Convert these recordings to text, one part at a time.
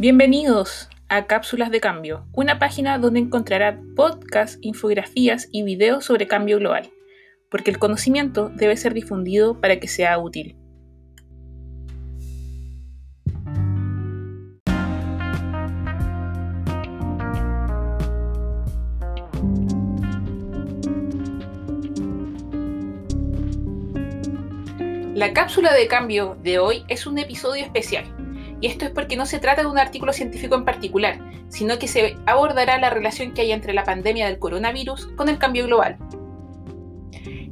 Bienvenidos a Cápsulas de Cambio, una página donde encontrará podcasts, infografías y videos sobre cambio global, porque el conocimiento debe ser difundido para que sea útil. La cápsula de cambio de hoy es un episodio especial, y esto es porque no se trata de un artículo científico en particular, sino que se abordará la relación que hay entre la pandemia del coronavirus con el cambio global.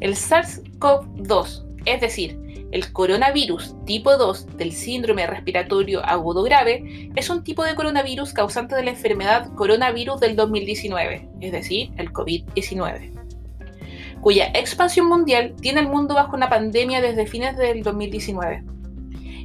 El SARS-CoV-2, es decir, el coronavirus tipo 2 del síndrome respiratorio agudo grave, es un tipo de coronavirus causante de la enfermedad coronavirus del 2019, es decir, el COVID-19 cuya expansión mundial tiene el mundo bajo una pandemia desde fines del 2019.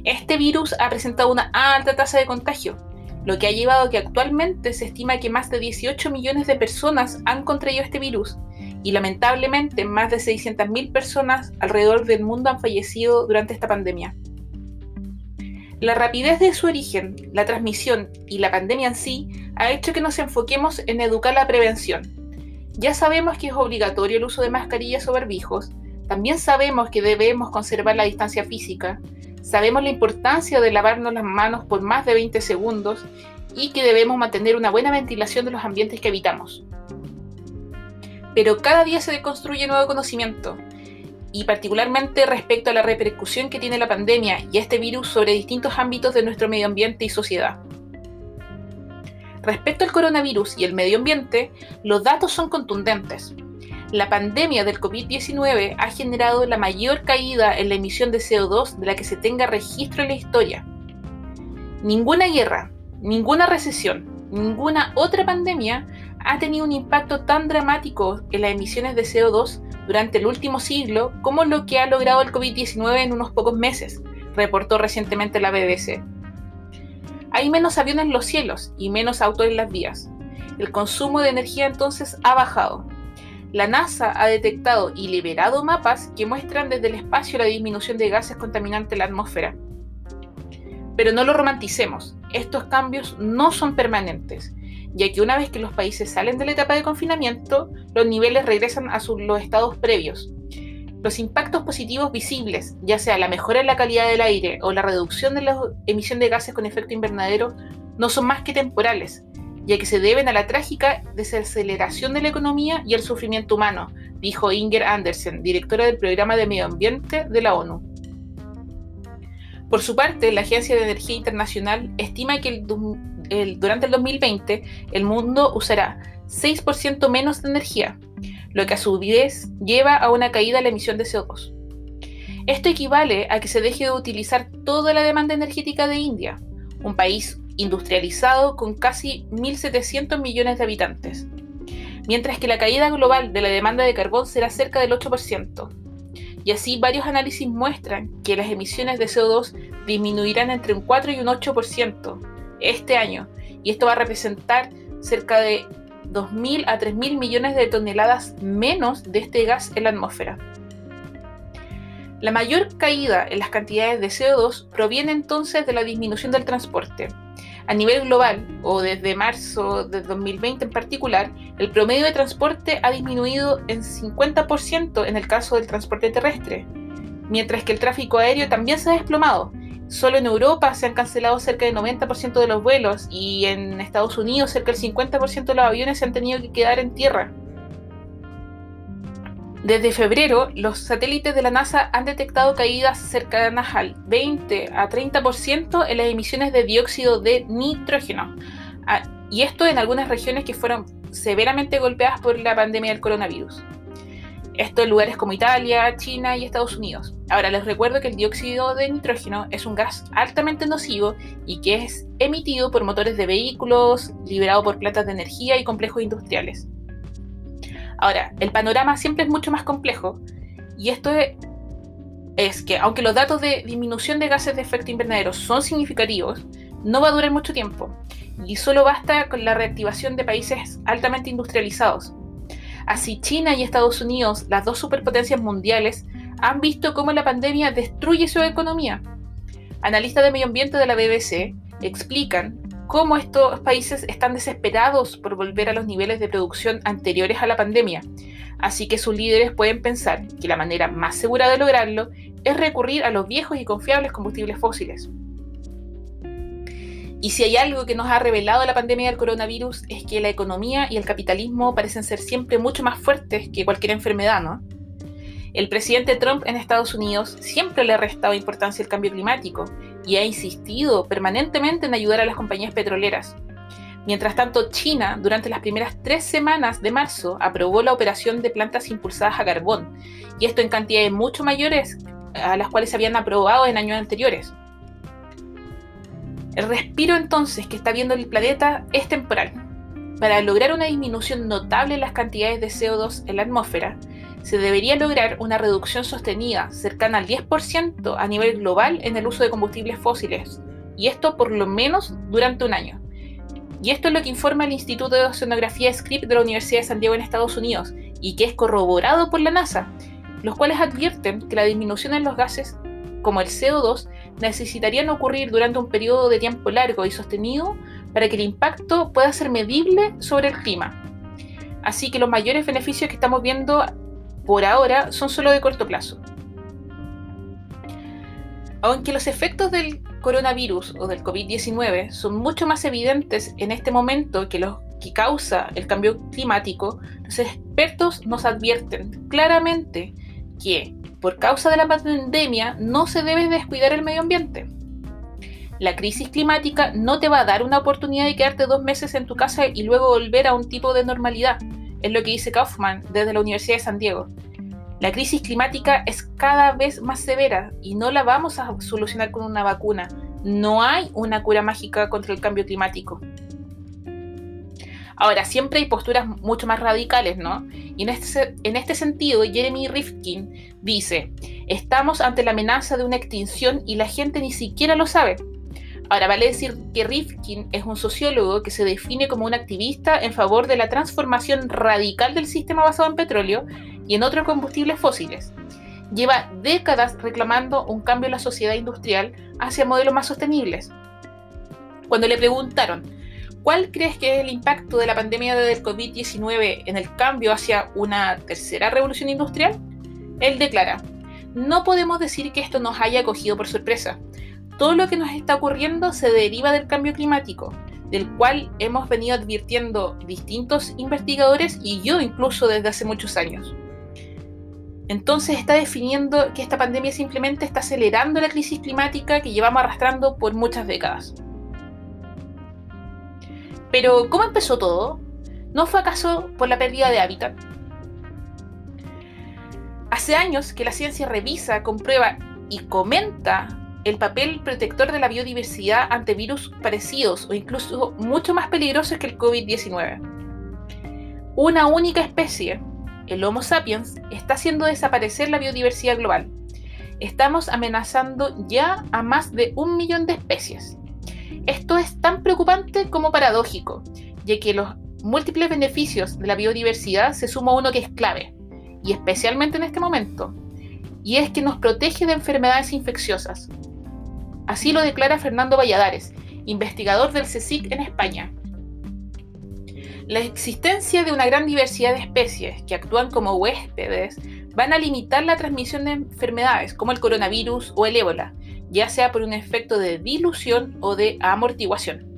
Este virus ha presentado una alta tasa de contagio, lo que ha llevado a que actualmente se estima que más de 18 millones de personas han contraído este virus y lamentablemente más de 600.000 personas alrededor del mundo han fallecido durante esta pandemia. La rapidez de su origen, la transmisión y la pandemia en sí ha hecho que nos enfoquemos en educar la prevención, ya sabemos que es obligatorio el uso de mascarillas o barbijos, también sabemos que debemos conservar la distancia física, sabemos la importancia de lavarnos las manos por más de 20 segundos y que debemos mantener una buena ventilación de los ambientes que habitamos. Pero cada día se construye nuevo conocimiento, y particularmente respecto a la repercusión que tiene la pandemia y este virus sobre distintos ámbitos de nuestro medio ambiente y sociedad. Respecto al coronavirus y el medio ambiente, los datos son contundentes. La pandemia del COVID-19 ha generado la mayor caída en la emisión de CO2 de la que se tenga registro en la historia. Ninguna guerra, ninguna recesión, ninguna otra pandemia ha tenido un impacto tan dramático en las emisiones de CO2 durante el último siglo como lo que ha logrado el COVID-19 en unos pocos meses, reportó recientemente la BBC. Hay menos aviones en los cielos y menos autos en las vías. El consumo de energía entonces ha bajado. La NASA ha detectado y liberado mapas que muestran desde el espacio la disminución de gases contaminantes en la atmósfera. Pero no lo romanticemos, estos cambios no son permanentes, ya que una vez que los países salen de la etapa de confinamiento, los niveles regresan a los estados previos, los impactos positivos visibles, ya sea la mejora en la calidad del aire o la reducción de la emisión de gases con efecto invernadero, no son más que temporales, ya que se deben a la trágica desaceleración de la economía y el sufrimiento humano, dijo Inger Andersen, directora del Programa de Medio Ambiente de la ONU. Por su parte, la Agencia de Energía Internacional estima que durante el 2020 el mundo usará 6% menos de energía, lo que a su vez lleva a una caída en la emisión de CO2. Esto equivale a que se deje de utilizar toda la demanda energética de India, un país industrializado con casi 1.700 millones de habitantes, mientras que la caída global de la demanda de carbón será cerca del 8%. Y así varios análisis muestran que las emisiones de CO2 disminuirán entre un 4 y un 8% este año, y esto va a representar cerca de 2.000 a 3.000 millones de toneladas menos de este gas en la atmósfera. La mayor caída en las cantidades de CO2 proviene entonces de la disminución del transporte. A nivel global, o desde marzo de 2020 en particular, el promedio de transporte ha disminuido en 50% en el caso del transporte terrestre, mientras que el tráfico aéreo también se ha desplomado, Solo en Europa se han cancelado cerca del 90% de los vuelos y en Estados Unidos cerca del 50% de los aviones se han tenido que quedar en tierra. Desde febrero, los satélites de la NASA han detectado caídas cercanas al 20 a 30% en las emisiones de dióxido de nitrógeno. Ah, y esto en algunas regiones que fueron severamente golpeadas por la pandemia del coronavirus. Esto en lugares como Italia, China y Estados Unidos. Ahora les recuerdo que el dióxido de nitrógeno es un gas altamente nocivo y que es emitido por motores de vehículos, liberado por plantas de energía y complejos industriales. Ahora, el panorama siempre es mucho más complejo y esto es, que aunque los datos de disminución de gases de efecto invernadero son significativos, no va a durar mucho tiempo y solo basta con la reactivación de países altamente industrializados Así China y Estados Unidos, las dos superpotencias mundiales, han visto cómo la pandemia destruye su economía. Analistas de medio ambiente de la BBC explican cómo estos países están desesperados por volver a los niveles de producción anteriores a la pandemia, así que sus líderes pueden pensar que la manera más segura de lograrlo es recurrir a los viejos y confiables combustibles fósiles. Y si hay algo que nos ha revelado la pandemia del coronavirus es que la economía y el capitalismo parecen ser siempre mucho más fuertes que cualquier enfermedad, ¿no? El presidente Trump en Estados Unidos siempre le ha restado importancia al cambio climático y ha insistido permanentemente en ayudar a las compañías petroleras. Mientras tanto, China, durante las primeras tres semanas de marzo, aprobó la operación de plantas impulsadas a carbón, y esto en cantidades mucho mayores a las cuales se habían aprobado en años anteriores. El respiro entonces que está viendo el planeta es temporal. Para lograr una disminución notable en las cantidades de CO2 en la atmósfera, se debería lograr una reducción sostenida cercana al 10% a nivel global en el uso de combustibles fósiles, y esto por lo menos durante un año. Y esto es lo que informa el Instituto de Oceanografía Scripps de la Universidad de San Diego en Estados Unidos, y que es corroborado por la NASA, los cuales advierten que la disminución en los gases, como el CO2, necesitarían ocurrir durante un periodo de tiempo largo y sostenido para que el impacto pueda ser medible sobre el clima. Así que los mayores beneficios que estamos viendo por ahora son solo de corto plazo. Aunque los efectos del coronavirus o del COVID-19 son mucho más evidentes en este momento que los que causa el cambio climático, los expertos nos advierten claramente que por causa de la pandemia no se debe descuidar el medio ambiente. La crisis climática no te va a dar una oportunidad de quedarte dos meses en tu casa y luego volver a un tipo de normalidad, es lo que dice Kaufman desde la Universidad de San Diego. La crisis climática es cada vez más severa y no la vamos a solucionar con una vacuna. No hay una cura mágica contra el cambio climático. Ahora, siempre hay posturas mucho más radicales, ¿no? Y en este, en este sentido, Jeremy Rifkin dice, estamos ante la amenaza de una extinción y la gente ni siquiera lo sabe. Ahora, vale decir que Rifkin es un sociólogo que se define como un activista en favor de la transformación radical del sistema basado en petróleo y en otros combustibles fósiles. Lleva décadas reclamando un cambio en la sociedad industrial hacia modelos más sostenibles. Cuando le preguntaron, ¿cuál crees que es el impacto de la pandemia del COVID-19 en el cambio hacia una tercera revolución industrial? Él declara, no podemos decir que esto nos haya cogido por sorpresa todo lo que nos está ocurriendo se deriva del cambio climático, del cual hemos venido advirtiendo distintos investigadores y yo incluso desde hace muchos años. Entonces está definiendo que esta pandemia simplemente está acelerando la crisis climática que llevamos arrastrando por muchas décadas. Pero, ¿cómo empezó todo? ¿No fue acaso por la pérdida de hábitat? Hace años que la ciencia revisa, comprueba y comenta el papel protector de la biodiversidad ante virus parecidos o incluso mucho más peligrosos que el COVID-19. Una única especie, el Homo sapiens, está haciendo desaparecer la biodiversidad global. Estamos amenazando ya a más de un millón de especies. Esto es tan preocupante como paradójico, ya que los múltiples beneficios de la biodiversidad se suma uno que es clave, y especialmente en este momento, y es que nos protege de enfermedades infecciosas, Así lo declara Fernando Valladares, investigador del CSIC en España. La existencia de una gran diversidad de especies que actúan como huéspedes van a limitar la transmisión de enfermedades como el coronavirus o el ébola, ya sea por un efecto de dilución o de amortiguación.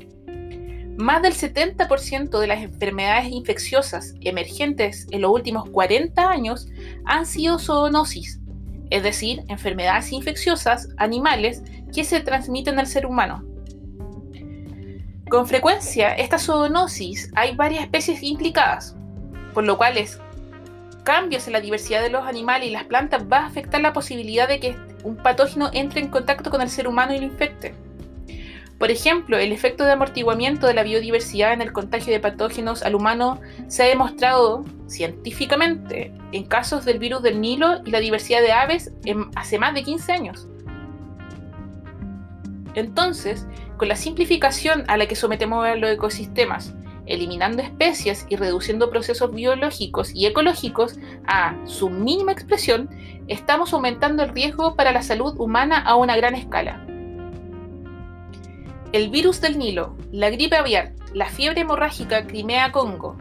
Más del 70% de las enfermedades infecciosas emergentes en los últimos 40 años han sido zoonosis, es decir, enfermedades infecciosas animales que se transmiten al ser humano. Con frecuencia, esta zoonosis hay varias especies implicadas, por lo cual cambios en la diversidad de los animales y las plantas va a afectar la posibilidad de que un patógeno entre en contacto con el ser humano y lo infecte. Por ejemplo, el efecto de amortiguamiento de la biodiversidad en el contagio de patógenos al humano se ha demostrado científicamente en casos del virus del Nilo y la diversidad de aves hace más de 15 años. Entonces, con la simplificación a la que sometemos a los ecosistemas, eliminando especies y reduciendo procesos biológicos y ecológicos a su mínima expresión, estamos aumentando el riesgo para la salud humana a una gran escala. el virus del Nilo, la gripe aviar, la fiebre hemorrágica Crimea-Congo,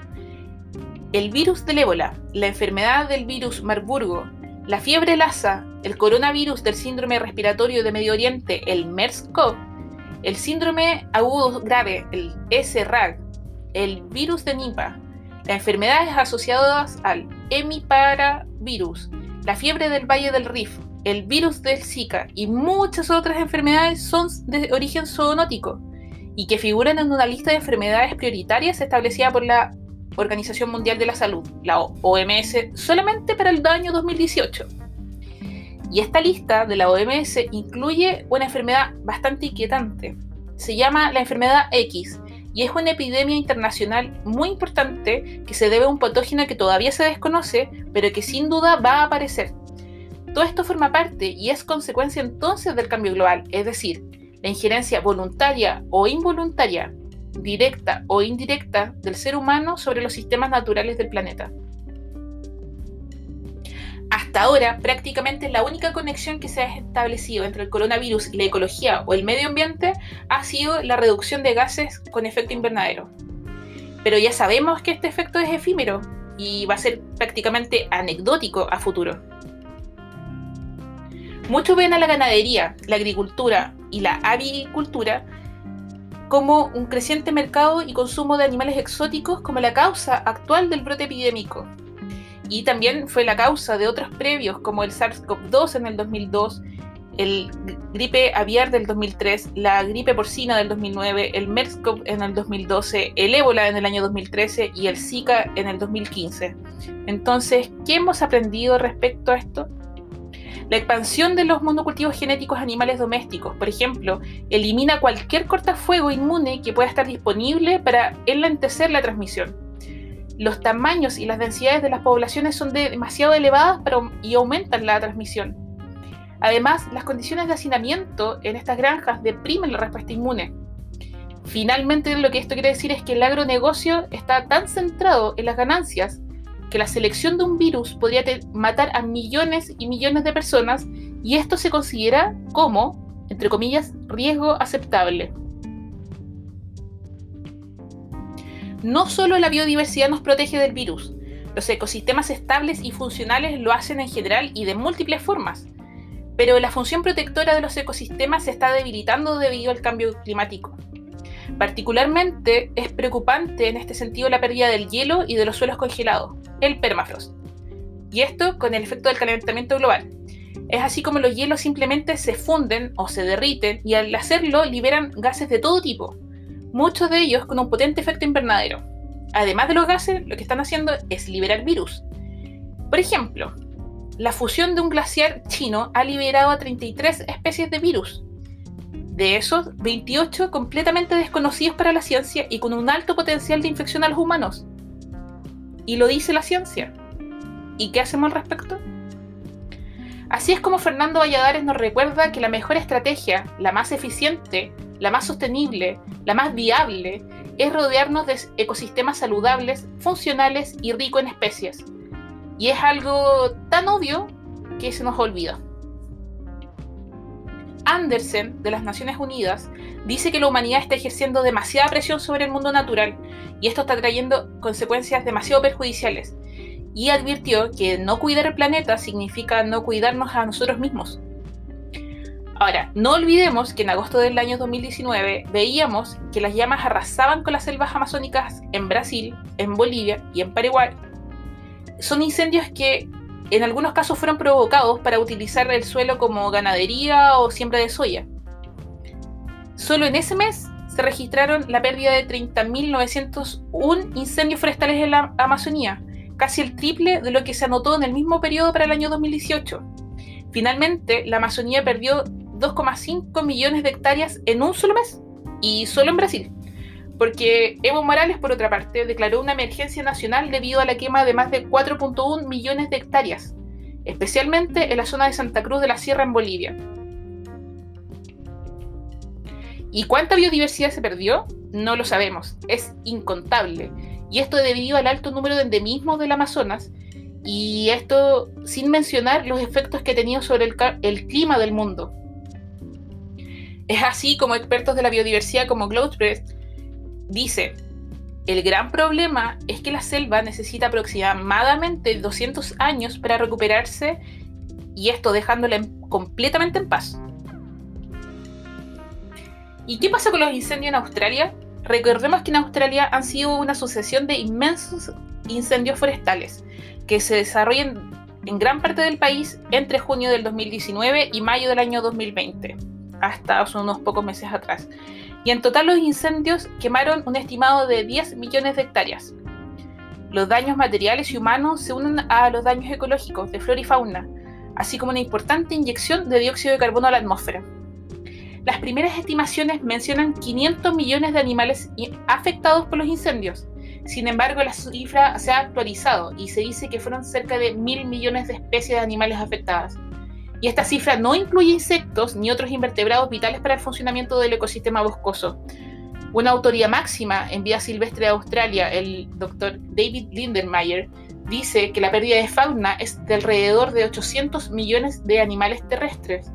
el virus del ébola, la enfermedad del virus Marburgo, la fiebre Lassa, el coronavirus del síndrome respiratorio de Medio Oriente, el MERS-CoV, el síndrome agudo grave, el SRAG, el virus de Nipah, las enfermedades asociadas al hemiparavirus, la fiebre del Valle del Rif, el virus del Zika y muchas otras enfermedades son de origen zoonótico y que figuran en una lista de enfermedades prioritarias establecida por la Organización Mundial de la Salud, la OMS, solamente para el año 2018. Y esta lista de la OMS incluye una enfermedad bastante inquietante. Se llama la enfermedad X y es una epidemia internacional muy importante que se debe a un patógeno que todavía se desconoce, pero que sin duda va a aparecer. Todo esto forma parte y es consecuencia entonces del cambio global, es decir, la injerencia voluntaria o involuntaria, directa o indirecta del ser humano sobre los sistemas naturales del planeta. Hasta ahora, prácticamente la única conexión que se ha establecido entre el coronavirus y la ecología o el medio ambiente ha sido la reducción de gases con efecto invernadero. Pero ya sabemos que este efecto es efímero y va a ser prácticamente anecdótico a futuro. Muchos ven a la ganadería, la agricultura y la avicultura como un creciente mercado y consumo de animales exóticos como la causa actual del brote epidémico y también fue la causa de otros previos como el SARS-CoV-2 en el 2002, el gripe aviar del 2003, la gripe porcina del 2009, el MERS-CoV en el 2012, el ébola en el año 2013 y el Zika en el 2015. Entonces, ¿qué hemos aprendido respecto a esto? La expansión de los monocultivos genéticos animales domésticos, por ejemplo, elimina cualquier cortafuego inmune que pueda estar disponible para enlentecer la transmisión los tamaños y las densidades de las poblaciones son demasiado elevadas y aumentan la transmisión. Además, las condiciones de hacinamiento en estas granjas deprimen la respuesta inmune. Finalmente, lo que esto quiere decir es que el agronegocio está tan centrado en las ganancias que la selección de un virus podría matar a millones y millones de personas y esto se considera como, entre comillas, riesgo aceptable. No solo la biodiversidad nos protege del virus, los ecosistemas estables y funcionales lo hacen en general y de múltiples formas, pero la función protectora de los ecosistemas se está debilitando debido al cambio climático. Particularmente es preocupante en este sentido la pérdida del hielo y de los suelos congelados, el permafrost. Y esto con el efecto del calentamiento global. Es así como los hielos simplemente se funden o se derriten y al hacerlo liberan gases de todo tipo, muchos de ellos con un potente efecto invernadero. Además de los gases, lo que están haciendo es liberar virus. Por ejemplo, la fusión de un glaciar chino ha liberado a 33 especies de virus. De esos, 28 completamente desconocidos para la ciencia y con un alto potencial de infección a los humanos. Y lo dice la ciencia. ¿Y qué hacemos al respecto? Así es como Fernando Valladares nos recuerda que la mejor estrategia, la más eficiente, la más sostenible, la más viable, es rodearnos de ecosistemas saludables, funcionales y ricos en especies. Y es algo tan obvio que se nos olvida. Andersen, de las Naciones Unidas, dice que la humanidad está ejerciendo demasiada presión sobre el mundo natural y esto está trayendo consecuencias demasiado perjudiciales. Y advirtió que no cuidar el planeta significa no cuidarnos a nosotros mismos. Ahora, no olvidemos que en agosto del año 2019 veíamos que las llamas arrasaban con las selvas amazónicas en Brasil, en Bolivia y en Paraguay. Son incendios que en algunos casos fueron provocados para utilizar el suelo como ganadería o siembra de soya. Solo en ese mes se registraron la pérdida de 30.901 incendios forestales en la Amazonía, casi el triple de lo que se anotó en el mismo periodo para el año 2018. Finalmente, la Amazonía perdió 2,5 millones de hectáreas en un solo mes y solo en Brasil. Porque Evo Morales, por otra parte, declaró una emergencia nacional debido a la quema de más de 4.1 millones de hectáreas, especialmente en la zona de Santa Cruz de la Sierra en Bolivia. ¿Y cuánta biodiversidad se perdió? No lo sabemos, es incontable. Y esto debido al alto número de endemismos del Amazonas, y esto sin mencionar los efectos que ha tenido sobre el, el clima del mundo. Es así como expertos de la biodiversidad como Gloutbrest dicen, el gran problema es que la selva necesita aproximadamente 200 años para recuperarse y esto dejándola completamente en paz. ¿Y qué pasa con los incendios en Australia? Recordemos que en Australia han sido una sucesión de inmensos incendios forestales que se desarrollan en gran parte del país entre junio del 2019 y mayo del año 2020, hasta unos pocos meses atrás. Y en total los incendios quemaron un estimado de 10 millones de hectáreas. Los daños materiales y humanos se unen a los daños ecológicos de flora y fauna, así como una importante inyección de dióxido de carbono a la atmósfera. Las primeras estimaciones mencionan 500 millones de animales afectados por los incendios. Sin embargo, la cifra se ha actualizado y se dice que fueron cerca de mil millones de especies de animales afectadas. Y esta cifra no incluye insectos ni otros invertebrados vitales para el funcionamiento del ecosistema boscoso. Una autoría máxima en vida silvestre de Australia, el doctor David Lindenmayer, dice que la pérdida de fauna es de alrededor de 800 millones de animales terrestres.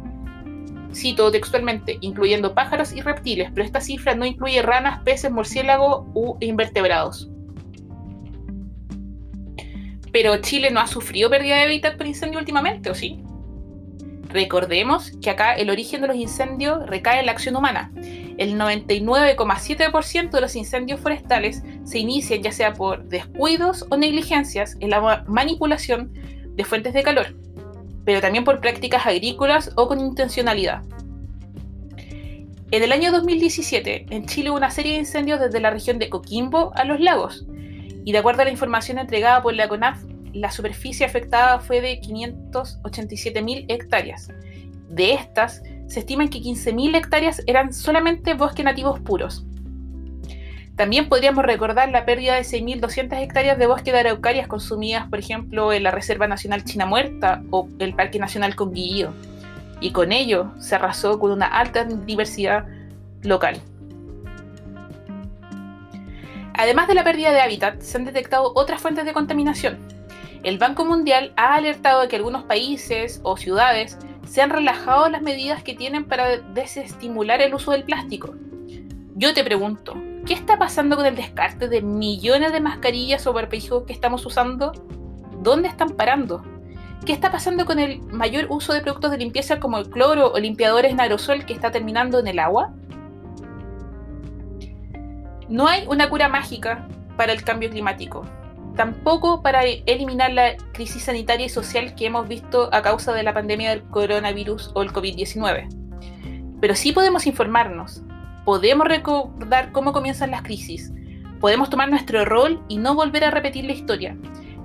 Cito textualmente, incluyendo pájaros y reptiles, pero esta cifra no incluye ranas, peces, murciélagos u invertebrados. Pero Chile no ha sufrido pérdida de hábitat por incendio últimamente, ¿o sí? Recordemos que acá el origen de los incendios recae en la acción humana. El 99,7% de los incendios forestales se inician ya sea por descuidos o negligencias en la manipulación de fuentes de calor, pero también por prácticas agrícolas o con intencionalidad. En el año 2017, en Chile hubo una serie de incendios desde la región de Coquimbo a los lagos, y de acuerdo a la información entregada por la CONAF, la superficie afectada fue de 587.000 hectáreas. De estas, se estiman que 15.000 hectáreas eran solamente bosques nativos puros. También podríamos recordar la pérdida de 6.200 hectáreas de bosque de araucarias consumidas, por ejemplo, en la Reserva Nacional China Muerta o el Parque Nacional Conguillío. Y con ello se arrasó con una alta diversidad local. Además de la pérdida de hábitat, se han detectado otras fuentes de contaminación, el Banco Mundial ha alertado de que algunos países o ciudades se han relajado las medidas que tienen para desestimular el uso del plástico. Yo te pregunto, ¿qué está pasando con el descarte de millones de mascarillas o barbijos que estamos usando? ¿Dónde están parando? ¿Qué está pasando con el mayor uso de productos de limpieza como el cloro o limpiadores en aerosol que está terminando en el agua? No hay una cura mágica para el cambio climático, tampoco para eliminar la crisis sanitaria y social que hemos visto a causa de la pandemia del coronavirus o el COVID-19. Pero sí podemos informarnos, podemos recordar cómo comienzan las crisis, podemos tomar nuestro rol y no volver a repetir la historia,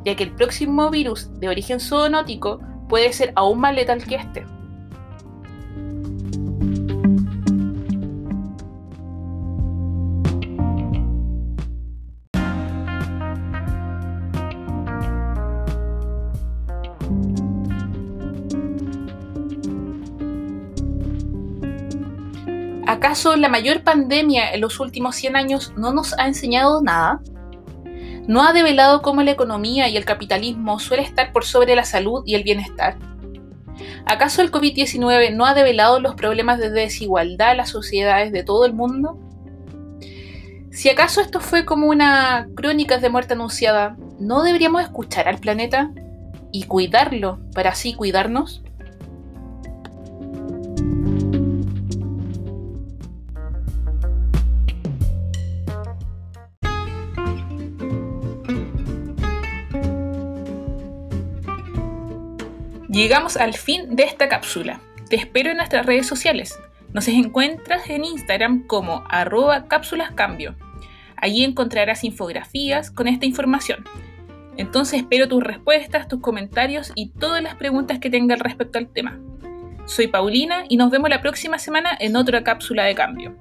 ya que el próximo virus de origen zoonótico puede ser aún más letal que este. ¿Acaso la mayor pandemia en los últimos 100 años no nos ha enseñado nada? ¿No ha develado cómo la economía y el capitalismo suele estar por sobre la salud y el bienestar? ¿Acaso el COVID-19 no ha develado los problemas de desigualdad en las sociedades de todo el mundo? Si acaso esto fue como una crónica de muerte anunciada, ¿no deberíamos escuchar al planeta y cuidarlo para así cuidarnos? Llegamos al fin de esta cápsula. Te espero en nuestras redes sociales. Nos encuentras en Instagram como arroba cápsulascambio. Allí encontrarás infografías con esta información. Entonces espero tus respuestas, tus comentarios y todas las preguntas que tengas respecto al tema. Soy Paulina y nos vemos la próxima semana en otra cápsula de cambio.